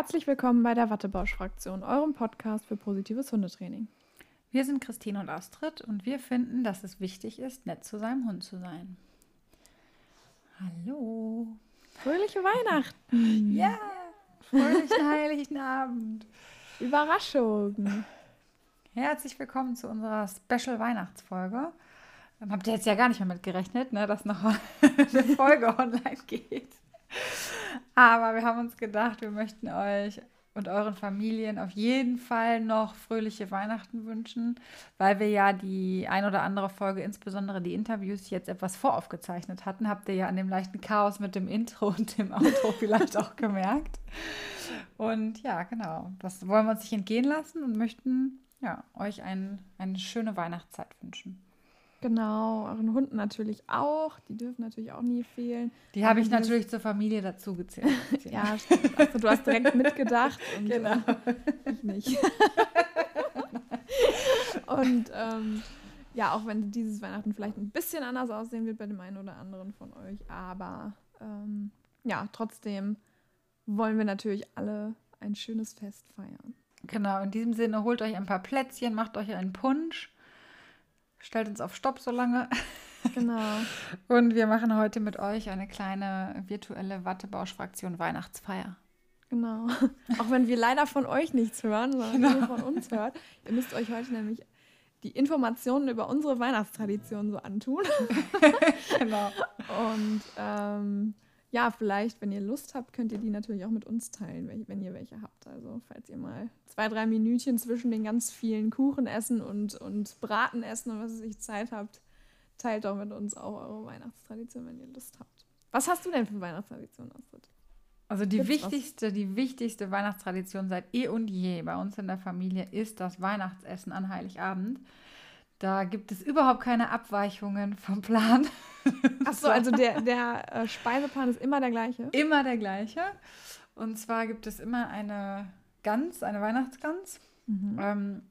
Herzlich willkommen bei der Wattebausch-Fraktion, eurem Podcast für positives Hundetraining. Wir sind Christine und Astrid und wir finden, dass es wichtig ist, nett zu seinem Hund zu sein. Hallo. Fröhliche Weihnachten. Ja, fröhlichen Heiligen Abend. Überraschung. Herzlich willkommen zu unserer Special Weihnachtsfolge. Ähm, Habt ihr jetzt ja gar nicht mehr mit gerechnet, ne, dass noch eine Folge online geht. Aber wir haben uns gedacht, wir möchten euch und euren Familien auf jeden Fall noch fröhliche Weihnachten wünschen, weil wir ja die ein oder andere Folge, insbesondere die Interviews, jetzt etwas voraufgezeichnet hatten. Habt ihr ja an dem leichten Chaos mit dem Intro und dem Outro vielleicht auch gemerkt. Und ja, genau, das wollen wir uns nicht entgehen lassen und möchten ja, euch ein, eine schöne Weihnachtszeit wünschen. Genau, euren Hunden natürlich auch. Die dürfen natürlich auch nie fehlen. Die habe ich natürlich zur Familie dazu gezählt. Ja, stimmt. Also, du hast direkt mitgedacht und Genau. ich nicht. und ähm, ja, auch wenn dieses Weihnachten vielleicht ein bisschen anders aussehen wird bei dem einen oder anderen von euch, aber ähm, ja, trotzdem wollen wir natürlich alle ein schönes Fest feiern. Genau, in diesem Sinne holt euch ein paar Plätzchen, macht euch einen Punsch, stellt uns auf Stopp so lange. Genau. Und wir machen heute mit euch eine kleine virtuelle Wattebausch-Fraktion Weihnachtsfeier. Genau. Auch wenn wir leider von euch nichts hören, sondern Genau. ihr von uns hört. Ihr müsst euch heute nämlich die Informationen über unsere Weihnachtstradition so antun. Genau. Und ähm, ja, vielleicht, wenn ihr Lust habt, könnt ihr die natürlich auch mit uns teilen, wenn ihr welche habt. Also falls ihr mal zwei, drei Minütchen zwischen den ganz vielen Kuchen essen und, und Braten essen und was weiß ich Zeit habt, teilt doch mit uns auch eure Weihnachtstradition, wenn ihr Lust habt. Was hast du denn für Weihnachtstradition, Astrid? Also die Gibt's was? wichtigste, die wichtigste Weihnachtstradition seit eh und je bei uns in der Familie ist das Weihnachtsessen an Heiligabend. Da gibt es überhaupt keine Abweichungen vom Plan. Achso, also der, der äh, Speiseplan ist immer der gleiche. immer der gleiche. Und zwar gibt es immer eine Gans, eine Weihnachtsgans. Ähm,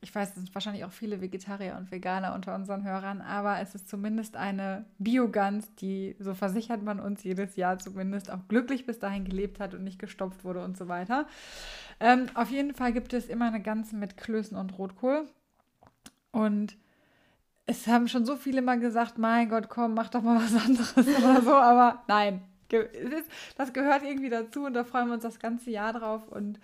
ich weiß, es sind wahrscheinlich auch viele Vegetarier und Veganer unter unseren Hörern, aber es ist zumindest eine Biogans, die, so versichert man uns jedes Jahr zumindest, auch glücklich bis dahin gelebt hat und nicht gestopft wurde und so weiter. Ähm, auf jeden Fall gibt es immer eine Gans mit Klößen und Rotkohl. Und es haben schon so viele mal gesagt, mein Gott, komm, mach doch mal was anderes oder so, aber nein. Das gehört irgendwie dazu und da freuen wir uns das ganze Jahr drauf und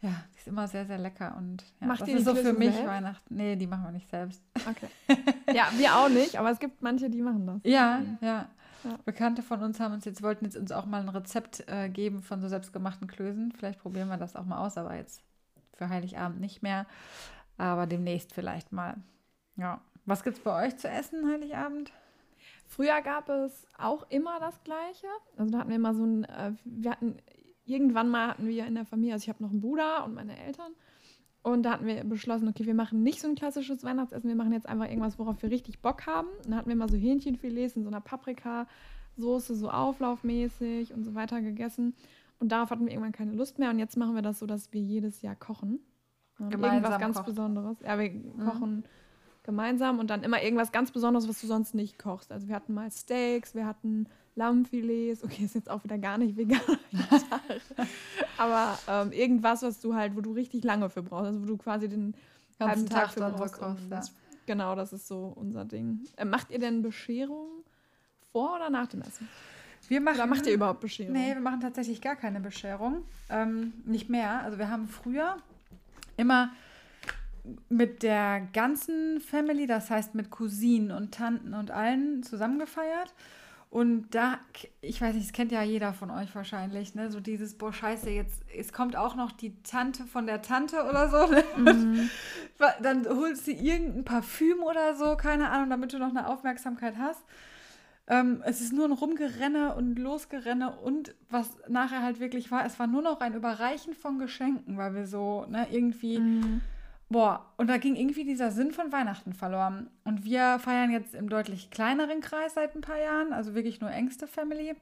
ja, die ist immer sehr, sehr lecker und ja, Macht das ihr ist die so für mich selbst? Weihnachten. Nee, die machen wir nicht selbst. Okay. Ja, wir auch nicht, aber es gibt manche, die machen das. Ja, ja. Ja. Bekannte von uns haben uns jetzt, wollten jetzt uns auch mal ein Rezept äh, geben von so selbstgemachten Klößen. Vielleicht probieren wir das auch mal aus, aber jetzt für Heiligabend nicht mehr. Aber demnächst vielleicht mal. Ja. Was gibt's bei euch zu essen, Heiligabend? Früher gab es auch immer das Gleiche. Also da hatten wir immer so ein, äh, wir hatten, irgendwann mal hatten wir in der Familie, also ich habe noch einen Bruder und meine Eltern. Und da hatten wir beschlossen, okay, wir machen nicht so ein klassisches Weihnachtsessen, wir machen jetzt einfach irgendwas, worauf wir richtig Bock haben. Und da hatten wir immer so Hähnchenfilets in so einer Paprikasoße, so auflaufmäßig und so weiter gegessen. Und darauf hatten wir irgendwann keine Lust mehr. Und jetzt machen wir das so, dass wir jedes Jahr kochen. Ähm, Gemeinsam irgendwas ganz kocht. Besonderes. Ja, wir kochen gemeinsam und dann immer irgendwas ganz Besonderes, was du sonst nicht kochst. Also wir hatten mal Steaks, wir hatten Lammfilets. Okay, ist jetzt auch wieder gar nicht vegan. Aber ähm, irgendwas, was du halt, wo du richtig lange für brauchst. Also wo du quasi den halben Tag für dann brauchst. kochst, ja. das- Genau, das ist so unser Ding. Äh, macht ihr denn Bescherung vor oder nach dem Essen? Wir machen, Oder macht ihr überhaupt Bescherung? Nee, wir machen tatsächlich gar keine Bescherung. Ähm, nicht mehr. Also wir haben früher immer mit der ganzen Family, das heißt mit Cousinen und Tanten und allen zusammen gefeiert. Und da, ich weiß nicht, das kennt ja jeder von euch wahrscheinlich, ne? So dieses, boah, scheiße, jetzt, es kommt auch noch die Tante von der Tante oder so. Ne? Mhm. Dann holst du irgendein Parfüm oder so, keine Ahnung, damit du noch eine Aufmerksamkeit hast. Ähm, es ist nur ein Rumgerenne und Losgerenne und was nachher halt wirklich war, es war nur noch ein Überreichen von Geschenken, weil wir so, ne, irgendwie, Mhm. boah, und da ging irgendwie dieser Sinn von Weihnachten verloren. Und wir feiern jetzt im deutlich kleineren Kreis seit ein paar Jahren, also wirklich nur engste Family.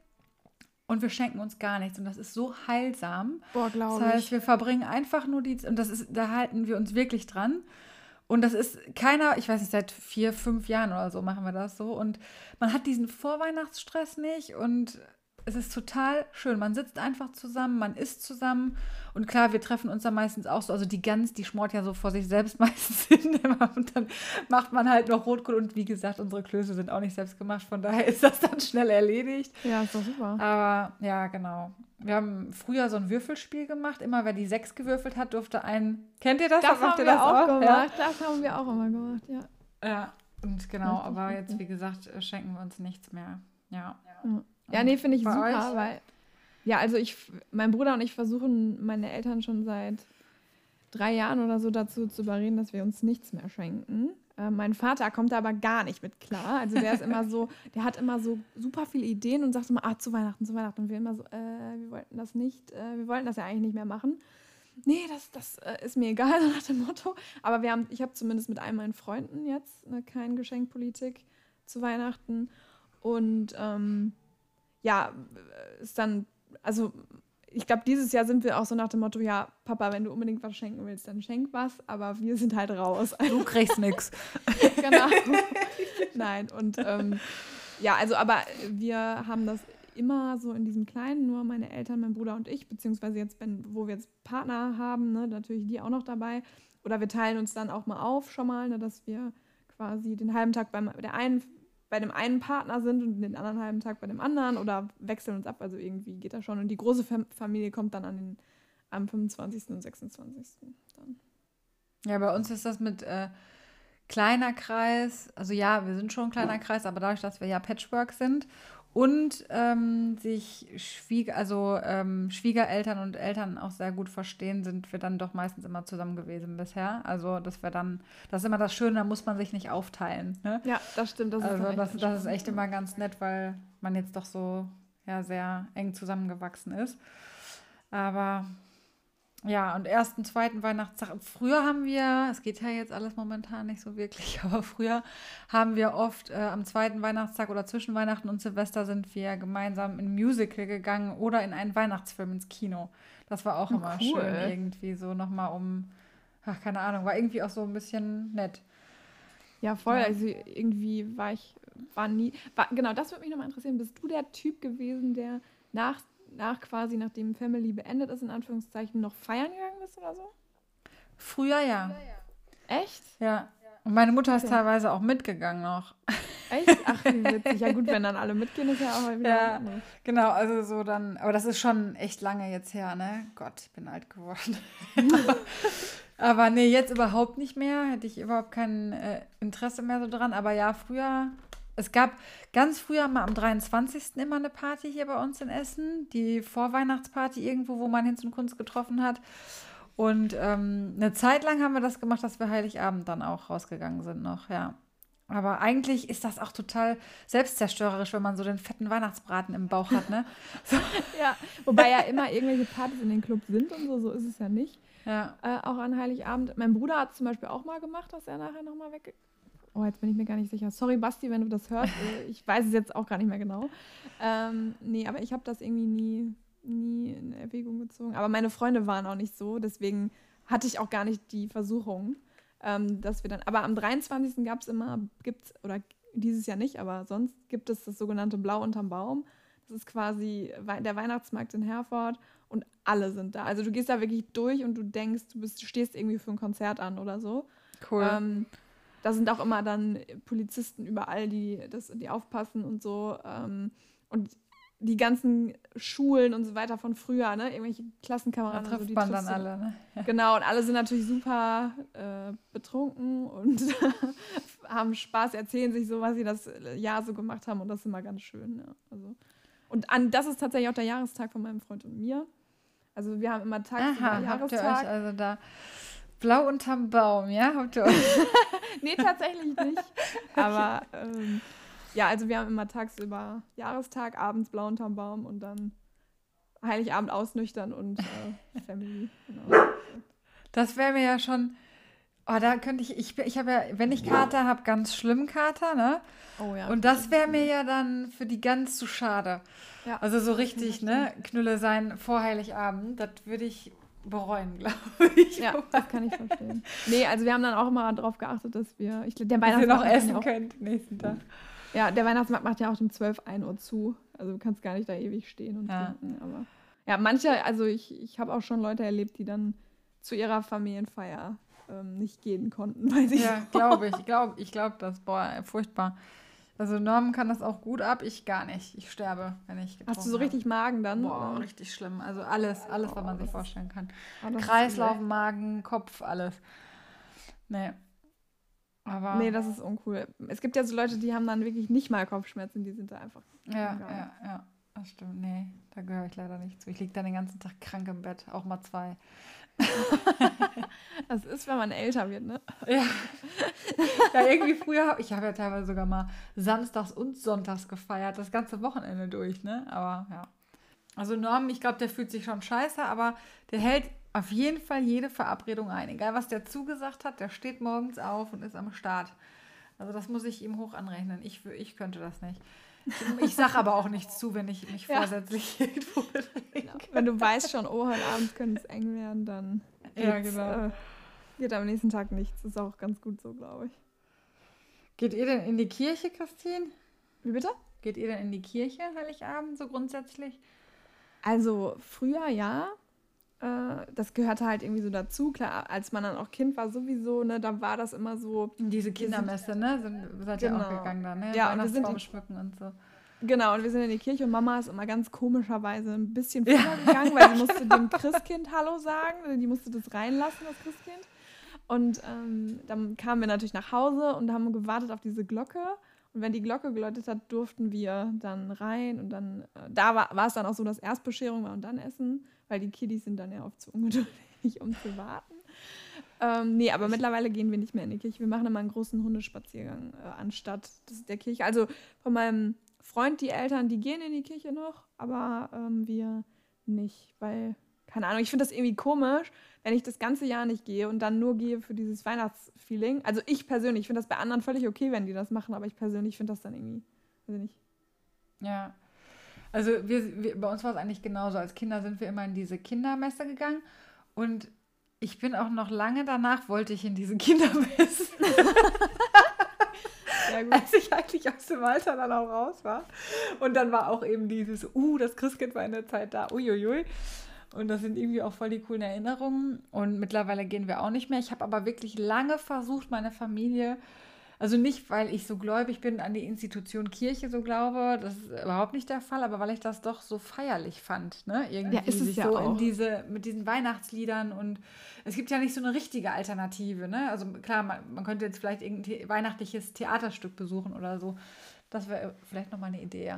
Und wir schenken uns gar nichts und das ist so heilsam. Boah, Das glaube heißt, ich. wir verbringen einfach nur die, und das ist, da halten wir uns wirklich dran. Und das ist keiner, ich weiß nicht, seit vier, fünf Jahren oder so machen wir das so. Und man hat diesen Vorweihnachtsstress nicht und es ist total schön. Man sitzt einfach zusammen, man isst zusammen. Und klar, wir treffen uns dann meistens auch so. Also die Gans, die schmort ja so vor sich selbst meistens hin. Und dann macht man halt noch Rotkohl. Und wie gesagt, unsere Klöße sind auch nicht selbst gemacht. Von daher ist das dann schnell erledigt. Ja, ist doch super. Aber ja, genau. Wir haben früher so ein Würfelspiel gemacht. Immer wer die sechs gewürfelt hat, durfte ein. Kennt ihr das? Das haben wir das auch, auch gemacht. Ja? Das haben wir auch immer gemacht, ja. Ja, und genau. Aber jetzt, wie gesagt, schenken wir uns nichts mehr. Ja. Ja, ja nee, finde ich super, euch? weil. Ja, also ich, mein Bruder und ich versuchen meine Eltern schon seit drei Jahren oder so dazu zu überreden, dass wir uns nichts mehr schenken. Äh, mein Vater kommt da aber gar nicht mit klar. Also der ist immer so, der hat immer so super viele Ideen und sagt immer, ah, zu Weihnachten, zu Weihnachten. Und wir immer so, äh, wir wollten das nicht, äh, wir wollten das ja eigentlich nicht mehr machen. Nee, das, das äh, ist mir egal, nach dem Motto. Aber wir haben, ich habe zumindest mit all meinen Freunden jetzt eine kein Geschenkpolitik zu Weihnachten. Und ähm, ja, ist dann, also ich glaube, dieses Jahr sind wir auch so nach dem Motto, ja, Papa, wenn du unbedingt was schenken willst, dann schenk was, aber wir sind halt raus. Du kriegst nichts. Genau. Nein, und ähm, ja, also, aber wir haben das immer so in diesem Kleinen, nur meine Eltern, mein Bruder und ich, beziehungsweise jetzt, wenn, wo wir jetzt Partner haben, ne, natürlich die auch noch dabei. Oder wir teilen uns dann auch mal auf schon mal, ne, dass wir quasi den halben Tag beim der einen bei dem einen Partner sind und den anderen halben Tag bei dem anderen oder wechseln uns ab. Also irgendwie geht das schon. Und die große Fam Familie kommt dann an den, am 25. und 26. Dann. Ja, bei uns ist das mit äh, kleiner Kreis. Also ja, wir sind schon ein kleiner Kreis, aber dadurch, dass wir ja Patchwork sind und ähm, sich Schwieger, also ähm, Schwiegereltern und Eltern auch sehr gut verstehen, sind wir dann doch meistens immer zusammen gewesen bisher. Also das wäre dann, das ist immer das Schöne, da muss man sich nicht aufteilen. Ne? Ja, das stimmt. Das also ist das, das ist echt immer ganz nett, weil man jetzt doch so ja, sehr eng zusammengewachsen ist. Aber ja, und ersten, zweiten Weihnachtstag. Früher haben wir, es geht ja jetzt alles momentan nicht so wirklich, aber früher haben wir oft äh, am zweiten Weihnachtstag oder zwischen Weihnachten und Silvester sind wir gemeinsam in ein Musical gegangen oder in einen Weihnachtsfilm ins Kino. Das war auch oh, immer cool. schön, irgendwie so nochmal um, ach, keine Ahnung, war irgendwie auch so ein bisschen nett. Ja, voll. Ja. Also irgendwie war ich, war nie, war, genau, das würde mich nochmal interessieren. Bist du der Typ gewesen, der nach nach quasi, nachdem Family beendet ist, in Anführungszeichen, noch feiern gegangen bist oder so? Früher ja. Echt? Ja. Und meine Mutter ist okay. teilweise auch mitgegangen noch. Echt? Ach, wie witzig. Ja gut, wenn dann alle mitgehen, ist ja auch wieder. Ja, genau, also so dann, aber das ist schon echt lange jetzt her, ne? Gott, ich bin alt geworden. aber, aber nee, jetzt überhaupt nicht mehr. Hätte ich überhaupt kein äh, Interesse mehr so dran. Aber ja, früher es gab ganz früher mal am 23. immer eine Party hier bei uns in Essen, die Vorweihnachtsparty irgendwo, wo man Hinz und Kunst getroffen hat. Und ähm, eine Zeit lang haben wir das gemacht, dass wir Heiligabend dann auch rausgegangen sind noch, ja. Aber eigentlich ist das auch total selbstzerstörerisch, wenn man so den fetten Weihnachtsbraten im Bauch hat, ne? So. ja, wobei ja immer irgendwelche Partys in den Club sind und so, so ist es ja nicht. Ja. Äh, auch an Heiligabend. Mein Bruder hat es zum Beispiel auch mal gemacht, dass er nachher nochmal weg Oh, jetzt bin ich mir gar nicht sicher. Sorry, Basti, wenn du das hörst. Äh, ich weiß es jetzt auch gar nicht mehr genau. Ähm, nee, aber ich habe das irgendwie nie, nie in Erwägung gezogen. Aber meine Freunde waren auch nicht so. Deswegen hatte ich auch gar nicht die Versuchung, ähm, dass wir dann. Aber am 23. gab es immer, gibt's, oder dieses Jahr nicht, aber sonst gibt es das sogenannte Blau unterm Baum. Das ist quasi der Weihnachtsmarkt in Herford und alle sind da. Also du gehst da wirklich durch und du denkst, du, bist, stehst irgendwie für ein Konzert an oder so. Cool. Ähm, da sind auch immer dann Polizisten überall, die, das, die aufpassen und so. Ähm, und die ganzen Schulen und so weiter von früher, ne? Irgendwelche Klassenkameraden. Da trifft so, man dann alle, ne? Ja. Genau, und alle sind natürlich super äh, betrunken und haben Spaß, erzählen sich so, was sie das Jahr so gemacht haben und das ist immer ganz schön, ja. Also, und an, das ist tatsächlich auch der Jahrestag von meinem Freund und mir. Also wir haben immer Tag Aha, Jahrestag. Habt ihr euch also da Blau unterm Baum, ja? Habt ihr nee, tatsächlich nicht. Aber ähm, ja, also wir haben immer tagsüber Jahrestag, abends blau unterm Baum und dann Heiligabend ausnüchtern und äh, Family. Genau. Das wäre mir ja schon. Oh, da könnte ich, ich, ich habe ja, wenn ich Kater habe, ganz schlimm Kater, ne? Oh ja. Und das wäre mir ja dann für die ganz zu schade. Ja. Also so richtig, ne? Knülle sein vor Heiligabend, das würde ich bereuen, glaube ich. Ja, das kann ich verstehen. Nee, also wir haben dann auch immer darauf geachtet, dass wir, ich, der dass ihr noch essen auch, könnt nächsten Tag. Ja, der Weihnachtsmarkt macht ja auch um 12, 1 Uhr zu. Also du kannst gar nicht da ewig stehen und ja. trinken. Aber ja, manche, also ich, ich habe auch schon Leute erlebt, die dann zu ihrer Familienfeier ähm, nicht gehen konnten, weil sie. Ja, glaube ich. Glaub, ich glaube das. Boah, furchtbar. Also Norman kann das auch gut ab, ich gar nicht. Ich sterbe, wenn ich Hast du so richtig Magen dann? Boah, oder? richtig schlimm. Also alles, alles, oh, was man sich vorstellen kann. Oh, Kreislauf, Magen, Kopf, alles. Nee. Aber nee, das ist uncool. Es gibt ja so Leute, die haben dann wirklich nicht mal Kopfschmerzen, die sind da einfach. Ja, ja, ja. Das stimmt. Nee, da gehöre ich leider nicht zu. Ich liege dann den ganzen Tag krank im Bett, auch mal zwei. das ist, wenn man älter wird, ne? Ja. Ja, irgendwie früher, ich habe ja teilweise sogar mal samstags und sonntags gefeiert, das ganze Wochenende durch, ne? Aber ja. Also Norm, ich glaube, der fühlt sich schon scheiße, aber der hält auf jeden Fall jede Verabredung ein. Egal, was der zugesagt hat, der steht morgens auf und ist am Start. Also das muss ich ihm hoch anrechnen. Ich, ich könnte das nicht. Ich sage aber auch nichts zu, wenn ich mich ja. vorsätzlich irgendwo genau. Wenn du weißt schon, oh, heute Abend könnte es eng werden, dann ja, genau. Äh, geht am nächsten Tag nichts. Ist auch ganz gut so, glaube ich. Geht ihr denn in die Kirche, Christine? Wie bitte? Geht ihr denn in die Kirche Heiligabend so grundsätzlich? Also früher ja. Äh, das gehörte halt irgendwie so dazu. Klar, als man dann auch Kind war, sowieso, ne, da war das immer so. Diese Kindermesse, ne? Sind, seid ihr genau. auch gegangen da, ne? Ja, und wir sind schmücken und so. Genau, und wir sind in die Kirche und Mama ist immer ganz komischerweise ein bisschen früher ja. gegangen, weil sie musste dem Christkind Hallo sagen. Die musste das reinlassen, das Christkind. Und ähm, dann kamen wir natürlich nach Hause und haben gewartet auf diese Glocke. Und wenn die Glocke geläutet hat, durften wir dann rein. Und dann, äh, da war, war es dann auch so, dass Erstbescherung war und dann Essen weil die Kiddies sind dann ja oft zu ungeduldig, um zu warten. Ähm, nee, aber mittlerweile gehen wir nicht mehr in die Kirche. Wir machen immer einen großen Hundespaziergang äh, anstatt der Kirche. Also von meinem Freund, die Eltern, die gehen in die Kirche noch, aber ähm, wir nicht, weil, keine Ahnung, ich finde das irgendwie komisch, wenn ich das ganze Jahr nicht gehe und dann nur gehe für dieses Weihnachtsfeeling. Also ich persönlich finde das bei anderen völlig okay, wenn die das machen, aber ich persönlich finde das dann irgendwie, weiß ich nicht. Ja, also wir, wir, bei uns war es eigentlich genauso. Als Kinder sind wir immer in diese Kindermesse gegangen und ich bin auch noch lange danach, wollte ich in diese Kindermesse. ja, Als ich eigentlich aus dem Alter dann auch raus war. Und dann war auch eben dieses, uh, das Christkind war in der Zeit da, uiuiui. Und das sind irgendwie auch voll die coolen Erinnerungen. Und mittlerweile gehen wir auch nicht mehr. Ich habe aber wirklich lange versucht, meine Familie also nicht, weil ich so gläubig bin an die Institution Kirche so glaube, das ist überhaupt nicht der Fall, aber weil ich das doch so feierlich fand, ne? Irgendwie ja, ist es sich ja so auch. in diese, mit diesen Weihnachtsliedern und es gibt ja nicht so eine richtige Alternative, ne? Also klar, man, man könnte jetzt vielleicht irgendein weihnachtliches Theaterstück besuchen oder so. Das wäre vielleicht nochmal eine Idee.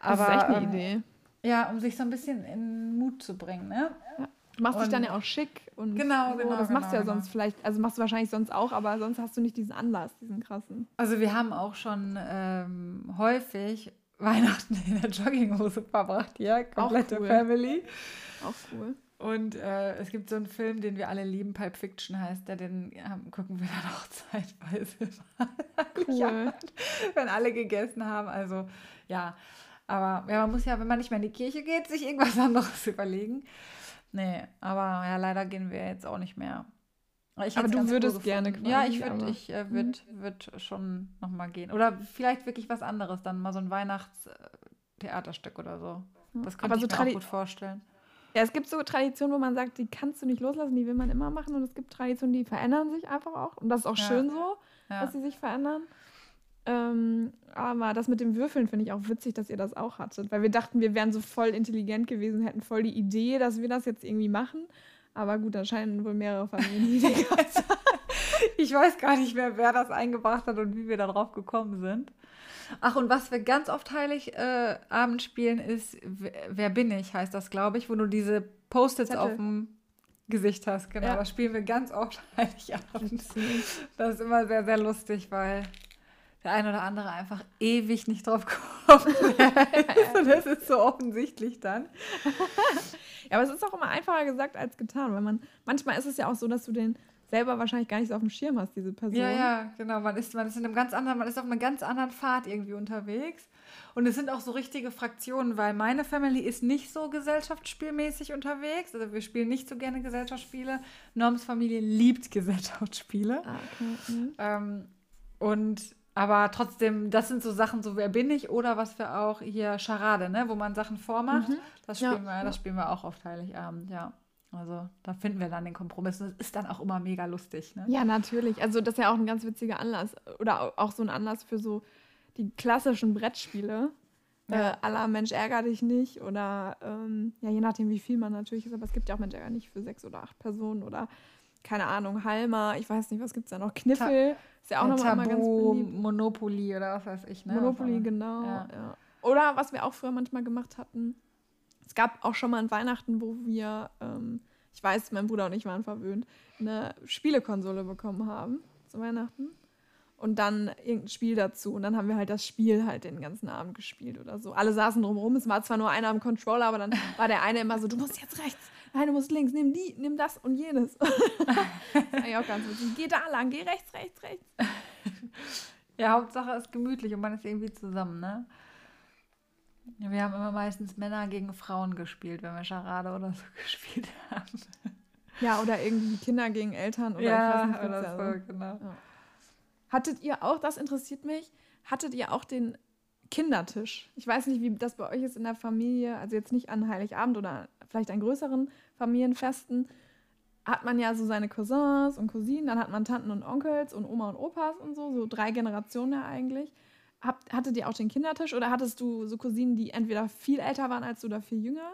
Aber, das ist echt eine ähm, Idee. Ja, um sich so ein bisschen in Mut zu bringen, ne? Ja. Du machst und dich dann ja auch schick und genau, so. genau. Das genau, machst du ja genau. sonst vielleicht, also machst du wahrscheinlich sonst auch, aber sonst hast du nicht diesen Anlass, diesen krassen. Also wir haben auch schon ähm, häufig Weihnachten in der Jogginghose verbracht hier, komplette cool. Family. Auch cool. Und äh, es gibt so einen Film, den wir alle lieben, Pulp Fiction heißt der, den ähm, gucken wir dann auch zeitweise. cool. wenn alle gegessen haben. Also ja, aber ja, man muss ja, wenn man nicht mehr in die Kirche geht, sich irgendwas anderes überlegen. Nee, aber ja, leider gehen wir jetzt auch nicht mehr. aber du würdest gerne quasi, Ja, ich würde ich, äh, würd, mhm. würd schon nochmal gehen. Oder vielleicht wirklich was anderes, dann mal so ein Weihnachtstheaterstück oder so. Das kann aber ich so mir auch gut vorstellen. Ja, es gibt so Traditionen, wo man sagt, die kannst du nicht loslassen, die will man immer machen. Und es gibt Traditionen, die verändern sich einfach auch. Und das ist auch ja. schön so, ja. dass sie sich verändern. Ähm, aber das mit dem Würfeln finde ich auch witzig, dass ihr das auch hattet. Weil wir dachten, wir wären so voll intelligent gewesen, hätten voll die Idee, dass wir das jetzt irgendwie machen. Aber gut, da scheinen wohl mehrere Familien die Idee gehabt Ich weiß gar nicht mehr, wer das eingebracht hat und wie wir da drauf gekommen sind. Ach, und was wir ganz oft Heiligabend äh, spielen, ist Wer bin ich, heißt das, glaube ich, wo du diese Post-its auf dem Gesicht hast. Genau, ja. das spielen wir ganz oft Heiligabend. Das ist immer sehr, sehr lustig, weil der ein oder andere einfach ewig nicht drauf kommt. und das ist so offensichtlich dann. ja, aber es ist auch immer einfacher gesagt als getan, weil man manchmal ist es ja auch so, dass du den selber wahrscheinlich gar nicht so auf dem Schirm hast, diese Person. Ja, ja, genau. Man ist, man ist in einem ganz anderen, man ist auf einer ganz anderen Fahrt irgendwie unterwegs. Und es sind auch so richtige Fraktionen, weil meine Family ist nicht so gesellschaftsspielmäßig unterwegs. Also wir spielen nicht so gerne Gesellschaftsspiele. Norms Familie liebt Gesellschaftsspiele. Ah, okay. Mhm. Ähm, und aber trotzdem, das sind so Sachen, so wer bin ich oder was wir auch hier Charade, ne, wo man Sachen vormacht. Mhm. Das spielen ja. wir, das spielen wir auch auf Heiligabend, ja. Also da finden wir dann den Kompromiss. Das ist dann auch immer mega lustig. Ne? Ja, natürlich. Also das ist ja auch ein ganz witziger Anlass. Oder auch so ein Anlass für so die klassischen Brettspiele. Ja. Äh, aller Mensch ärger dich nicht. Oder ähm, ja, je nachdem, wie viel man natürlich ist. Aber es gibt ja auch Mensch ärger nicht für sechs oder acht Personen. Oder keine Ahnung, Halma, ich weiß nicht, was gibt es da noch? Kniffel. Ta ist ja auch nochmal ganz beliebt. Monopoly oder was weiß ich. Ne? Monopoly, genau. Ja. Ja. Oder was wir auch früher manchmal gemacht hatten, es gab auch schon mal ein Weihnachten, wo wir, ähm, ich weiß, mein Bruder und ich waren verwöhnt, eine Spielekonsole bekommen haben zu Weihnachten. Und dann irgendein Spiel dazu. Und dann haben wir halt das Spiel halt den ganzen Abend gespielt oder so. Alle saßen drumherum. Es war zwar nur einer am Controller, aber dann war der eine immer so, du musst jetzt rechts, nein, du musst links, nimm die, nimm das und jenes. das ist auch ganz witzig. Geh da lang, geh rechts, rechts, rechts. Ja, Hauptsache ist gemütlich und man ist irgendwie zusammen, ne? Wir haben immer meistens Männer gegen Frauen gespielt, wenn wir Charade oder so gespielt haben. Ja, oder irgendwie Kinder gegen Eltern oder ja, nicht, oder so, also. genau. Ja. Hattet ihr auch, das interessiert mich, hattet ihr auch den Kindertisch? Ich weiß nicht, wie das bei euch ist in der Familie, also jetzt nicht an Heiligabend oder vielleicht an größeren Familienfesten, hat man ja so seine Cousins und Cousinen, dann hat man Tanten und Onkels und Oma und Opas und so, so drei Generationen ja eigentlich. Habt, hattet ihr auch den Kindertisch oder hattest du so Cousinen, die entweder viel älter waren als du oder viel jünger?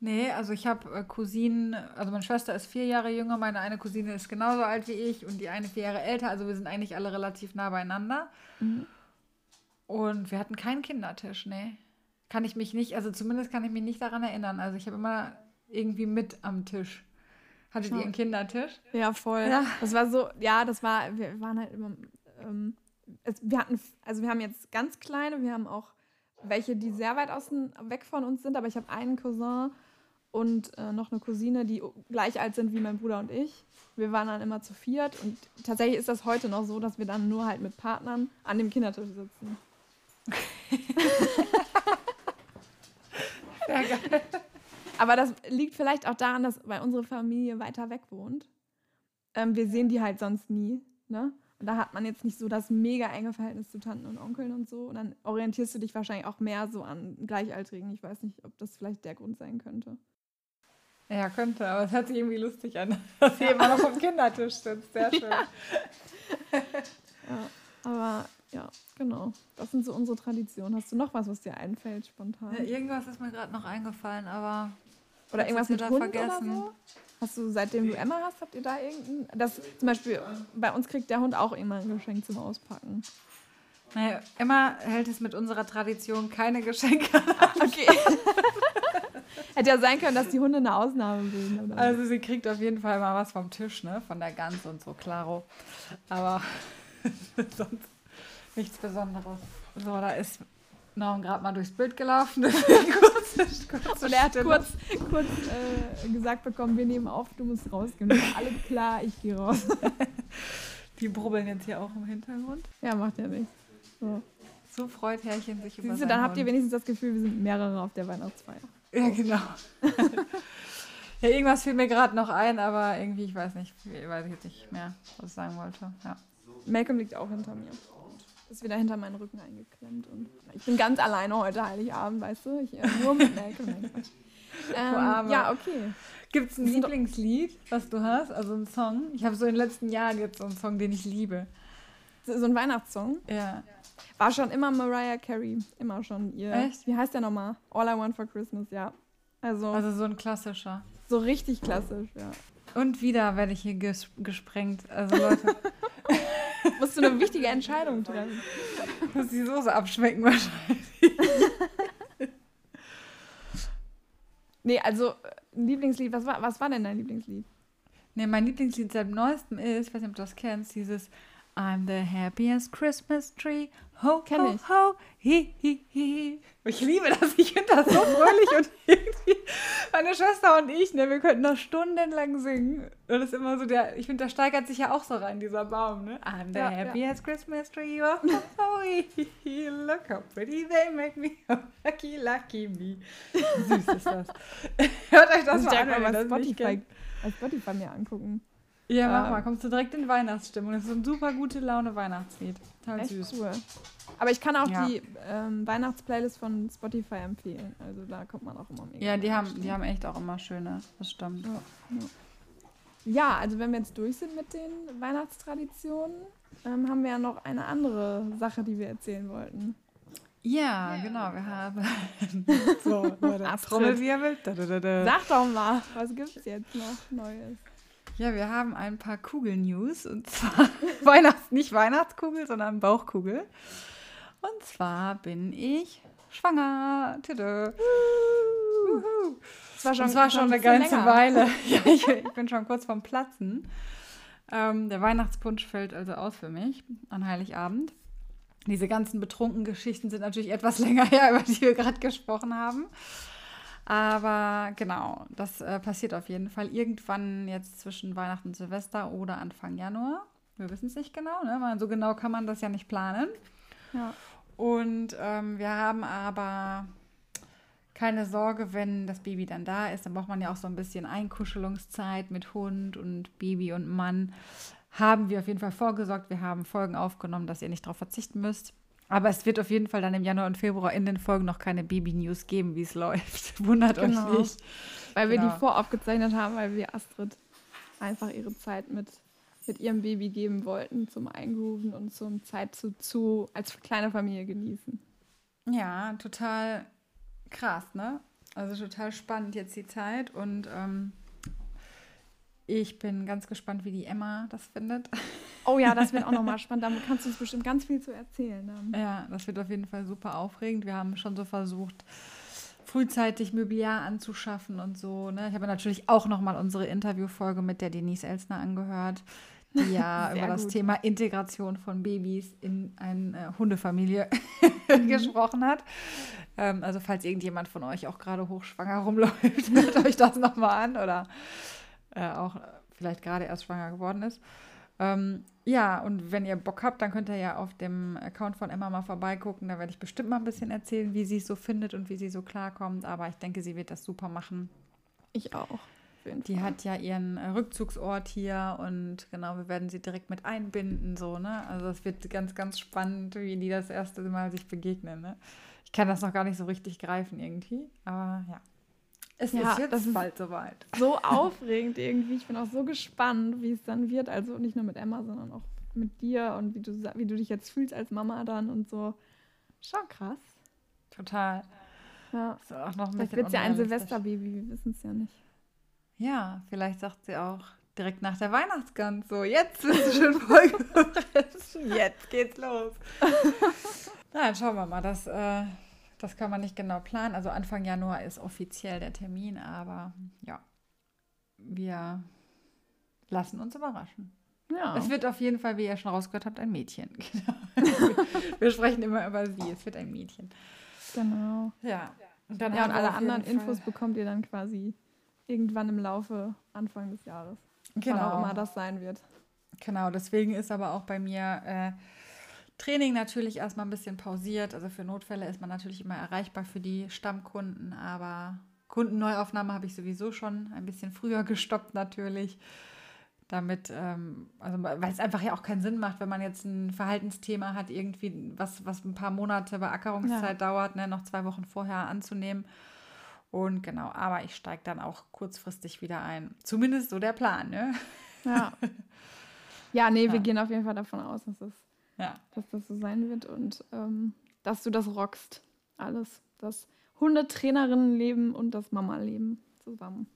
Nee, also ich habe äh, Cousinen, also meine Schwester ist vier Jahre jünger, meine eine Cousine ist genauso alt wie ich und die eine vier Jahre älter, also wir sind eigentlich alle relativ nah beieinander. Mhm. Und wir hatten keinen Kindertisch, nee. Kann ich mich nicht, also zumindest kann ich mich nicht daran erinnern. Also ich habe immer irgendwie mit am Tisch. Hattet ihr einen Kindertisch? Ja, voll. Ja. Das war so, ja, das war, wir waren halt immer, ähm, es, wir hatten, also wir haben jetzt ganz kleine, wir haben auch welche, die sehr weit außen weg von uns sind, aber ich habe einen Cousin und äh, noch eine Cousine, die gleich alt sind wie mein Bruder und ich. Wir waren dann immer zu viert und tatsächlich ist das heute noch so, dass wir dann nur halt mit Partnern an dem Kindertisch sitzen. Sehr geil. Aber das liegt vielleicht auch daran, dass weil unsere Familie weiter weg wohnt. Ähm, wir sehen die halt sonst nie. Ne? Und da hat man jetzt nicht so das mega enge Verhältnis zu Tanten und Onkeln und so. Und dann orientierst du dich wahrscheinlich auch mehr so an Gleichaltrigen. Ich weiß nicht, ob das vielleicht der Grund sein könnte. Ja, könnte, aber es hört sich irgendwie lustig an, dass sie ja. immer noch am Kindertisch sitzt. Sehr schön. Ja. ja, aber ja, genau. Das sind so unsere Traditionen. Hast du noch was, was dir einfällt spontan? Ja, irgendwas ist mir gerade noch eingefallen, aber. Oder irgendwas mit Hund vergessen. Oder so? Hast du, seitdem du Emma hast, habt ihr da irgendein. Das, zum Beispiel, bei uns kriegt der Hund auch immer ein Geschenk zum Auspacken. Naja, Emma hält es mit unserer Tradition keine Geschenke. okay. Hätte ja sein können, dass die Hunde eine Ausnahme bilden. Oder? Also sie kriegt auf jeden Fall mal was vom Tisch, ne? Von der Gans und so, klaro. Aber sonst nichts Besonderes. So, da ist Norm gerade mal durchs Bild gelaufen. kurz, kurz und er hat kurz, kurz äh, gesagt bekommen, wir nehmen auf, du musst rausgehen. Alles klar, ich gehe raus. Die brubbeln jetzt hier auch im Hintergrund. Ja, macht ja nichts. So. so freut Herrchen sich über Siehste, Dann habt ihr wenigstens das Gefühl, wir sind mehrere auf der Weihnachtsfeier. Ja, genau. ja, irgendwas fiel mir gerade noch ein, aber irgendwie, ich weiß nicht, ich weiß jetzt nicht mehr, was ich sagen wollte. Ja. Malcolm liegt auch hinter mir. Ist wieder hinter meinen Rücken eingeklemmt. Und ich bin ganz alleine heute Heiligabend, weißt du? Ich, äh, nur mit Malcolm. ähm, ja, okay. Gibt es ein Lieblingslied, was du hast? Also ein Song? Ich habe so in den letzten Jahren jetzt so einen Song, den ich liebe. So, so ein Weihnachtssong? Ja. War schon immer Mariah Carey. Immer schon ihr. Echt? Wie heißt der nochmal? All I Want for Christmas, ja. Also, also so ein klassischer. So richtig klassisch, ja. Und wieder werde ich hier ges gesprengt. Also Leute. Musst du eine wichtige Entscheidung treffen. Muss die Soße abschmecken wahrscheinlich. nee, also ein Lieblingslied, was war, was war denn dein Lieblingslied? Nee, mein Lieblingslied seit neuestem ist, ich weiß nicht, ob du das kennst, dieses I'm the happiest Christmas tree. Ho, Kenn ho, ich. ho, hi, hi, hi. Ich liebe das. Ich finde das so fröhlich und irgendwie meine Schwester und ich, ne, wir könnten das stundenlang singen. Und das ist immer so der, ich finde, da steigert sich ja auch so rein, dieser Baum, ne? I'm the ja, happiest ja. Christmas tree. Oh, ho, ho, hi, hi, look how pretty they make me. Lucky, lucky me. Süß ist das. Hört euch das, das mal an, wenn das Spotify, Spotify mir angucken. Ja, mach äh, mal, kommst du direkt in Weihnachtsstimmung. Das ist ein super gute Laune Weihnachtslied. Total echt süß. Cool. Aber ich kann auch ja. die ähm, Weihnachtsplaylist von Spotify empfehlen. Also da kommt man auch immer mega. Ja, die haben, die haben echt auch immer schöne. Das stimmt. Ja, ja. ja, also wenn wir jetzt durch sind mit den Weihnachtstraditionen, ähm, haben wir ja noch eine andere Sache, die wir erzählen wollten. Ja, genau, wir haben. so, Leute, Trommelwirbel. Sag doch mal, was gibt es jetzt noch Neues? Ja, wir haben ein paar Kugel-News und zwar Weihnachts-, nicht Weihnachtskugel, sondern Bauchkugel. Und zwar bin ich schwanger. Tüde. Das war schon, das war schon eine ganze länger. Weile. ja, ich, ich, bin schon kurz vorm Platzen. Ähm, der Weihnachtspunsch fällt also aus für mich an Heiligabend. Diese ganzen betrunkenen Geschichten sind natürlich etwas länger her, über die wir gerade gesprochen haben. Aber genau, das äh, passiert auf jeden Fall irgendwann jetzt zwischen Weihnachten und Silvester oder Anfang Januar. Wir wissen es nicht genau, ne? weil so genau kann man das ja nicht planen. Ja. Und ähm, wir haben aber keine Sorge, wenn das Baby dann da ist, dann braucht man ja auch so ein bisschen Einkuschelungszeit mit Hund und Baby und Mann. Haben wir auf jeden Fall vorgesorgt. Wir haben Folgen aufgenommen, dass ihr nicht darauf verzichten müsst. Aber es wird auf jeden Fall dann im Januar und Februar in den Folgen noch keine Baby-News geben, wie es läuft. Wundert genau. euch nicht. Weil wir die genau. voraufgezeichnet haben, weil wir Astrid einfach ihre Zeit mit, mit ihrem Baby geben wollten zum Eingrooven und zum Zeit zu, zu als kleine Familie genießen. Ja, total krass, ne? Also total spannend jetzt die Zeit und ähm, ich bin ganz gespannt, wie die Emma das findet. Oh ja, das wird auch nochmal spannend. Damit kannst du uns bestimmt ganz viel zu erzählen. Dann. Ja, das wird auf jeden Fall super aufregend. Wir haben schon so versucht, frühzeitig Möbliar anzuschaffen und so. Ne? Ich habe natürlich auch nochmal unsere Interviewfolge mit der Denise Elsner angehört, die ja über das Thema Integration von Babys in eine äh, Hundefamilie mhm. gesprochen hat. Ähm, also falls irgendjemand von euch auch gerade hochschwanger rumläuft, hört euch das nochmal an oder äh, auch vielleicht gerade erst schwanger geworden ist. Ähm, ja, und wenn ihr Bock habt, dann könnt ihr ja auf dem Account von Emma mal vorbeigucken. Da werde ich bestimmt mal ein bisschen erzählen, wie sie es so findet und wie sie so klarkommt. Aber ich denke, sie wird das super machen. Ich auch. Die hat ja ihren Rückzugsort hier und genau, wir werden sie direkt mit einbinden, so, ne? Also es wird ganz, ganz spannend, wie die das erste Mal sich begegnen, ne? Ich kann das noch gar nicht so richtig greifen irgendwie, aber ja. Es ja, ist jetzt das ist bald soweit. So aufregend irgendwie. Ich bin auch so gespannt, wie es dann wird. Also nicht nur mit Emma, sondern auch mit dir und wie du, wie du dich jetzt fühlst als Mama dann und so. Schon krass. Total. Ja. Ist auch noch ein vielleicht wird sie ein Silvesterbaby, wir wissen es ja nicht. Ja, vielleicht sagt sie auch direkt nach der Weihnachtsgans so, jetzt bist du schon voll gefressen, jetzt geht's los. Na, dann schauen wir mal, das äh, das kann man nicht genau planen. Also Anfang Januar ist offiziell der Termin, aber ja, wir lassen uns überraschen. Ja. Es wird auf jeden Fall, wie ihr schon rausgehört habt, ein Mädchen. Genau. wir sprechen immer über sie. Es wird ein Mädchen. Genau. Ja. Und, dann ja, und alle anderen Fall Infos bekommt ihr dann quasi irgendwann im Laufe Anfang des Jahres. Genau. Wann auch immer das sein wird. Genau, deswegen ist aber auch bei mir äh, Training natürlich erstmal ein bisschen pausiert. Also für Notfälle ist man natürlich immer erreichbar für die Stammkunden, aber Kundenneuaufnahme habe ich sowieso schon ein bisschen früher gestoppt natürlich. Damit, ähm, also weil es einfach ja auch keinen Sinn macht, wenn man jetzt ein Verhaltensthema hat, irgendwie, was, was ein paar Monate Beackerungszeit ja. dauert, ne, noch zwei Wochen vorher anzunehmen. Und genau, aber ich steige dann auch kurzfristig wieder ein. Zumindest so der Plan, ne? Ja. Ja, nee, ja. wir gehen auf jeden Fall davon aus, dass es ja. dass das so sein wird und ähm, dass du das rockst. Alles. Das Hundetrainerinnenleben und das Mama-Leben zusammen.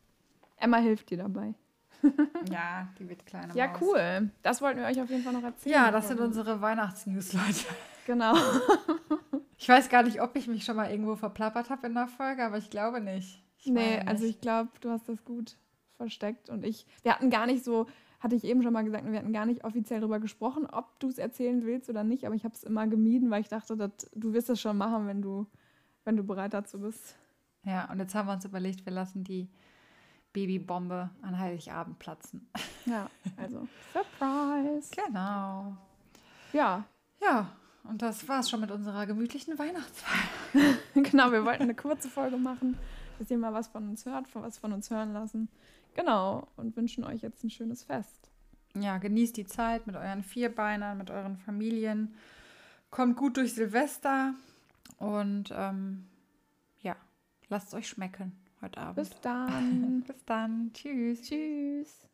Emma hilft dir dabei. ja, die wird kleiner. Ja, Maus. cool. Das wollten wir euch auf jeden Fall noch erzählen. Ja, das sind unsere Weihnachtsnews, Leute. Genau. ich weiß gar nicht, ob ich mich schon mal irgendwo verplappert habe in der Folge, aber ich glaube nicht. Ich nee, nicht. also ich glaube, du hast das gut versteckt und ich, wir hatten gar nicht so hatte ich eben schon mal gesagt, wir hatten gar nicht offiziell darüber gesprochen, ob du es erzählen willst oder nicht, aber ich habe es immer gemieden, weil ich dachte, dass, du wirst es schon machen, wenn du, wenn du bereit dazu bist. Ja, und jetzt haben wir uns überlegt, wir lassen die Babybombe an Heiligabend platzen. Ja, also Surprise. Genau. Ja. Ja, und das war es schon mit unserer gemütlichen Weihnachtsfeier. genau, wir wollten eine kurze Folge machen, dass ihr mal was von uns hört, was von uns hören lassen. Genau, und wünschen euch jetzt ein schönes Fest. ja, genießt die Zeit mit euren Vierbeinern, mit euren Familien. Kommt gut durch Silvester und ähm, ja, lasst es euch schmecken heute Abend. Bis dann. Bis dann. Tschüss. Tschüss.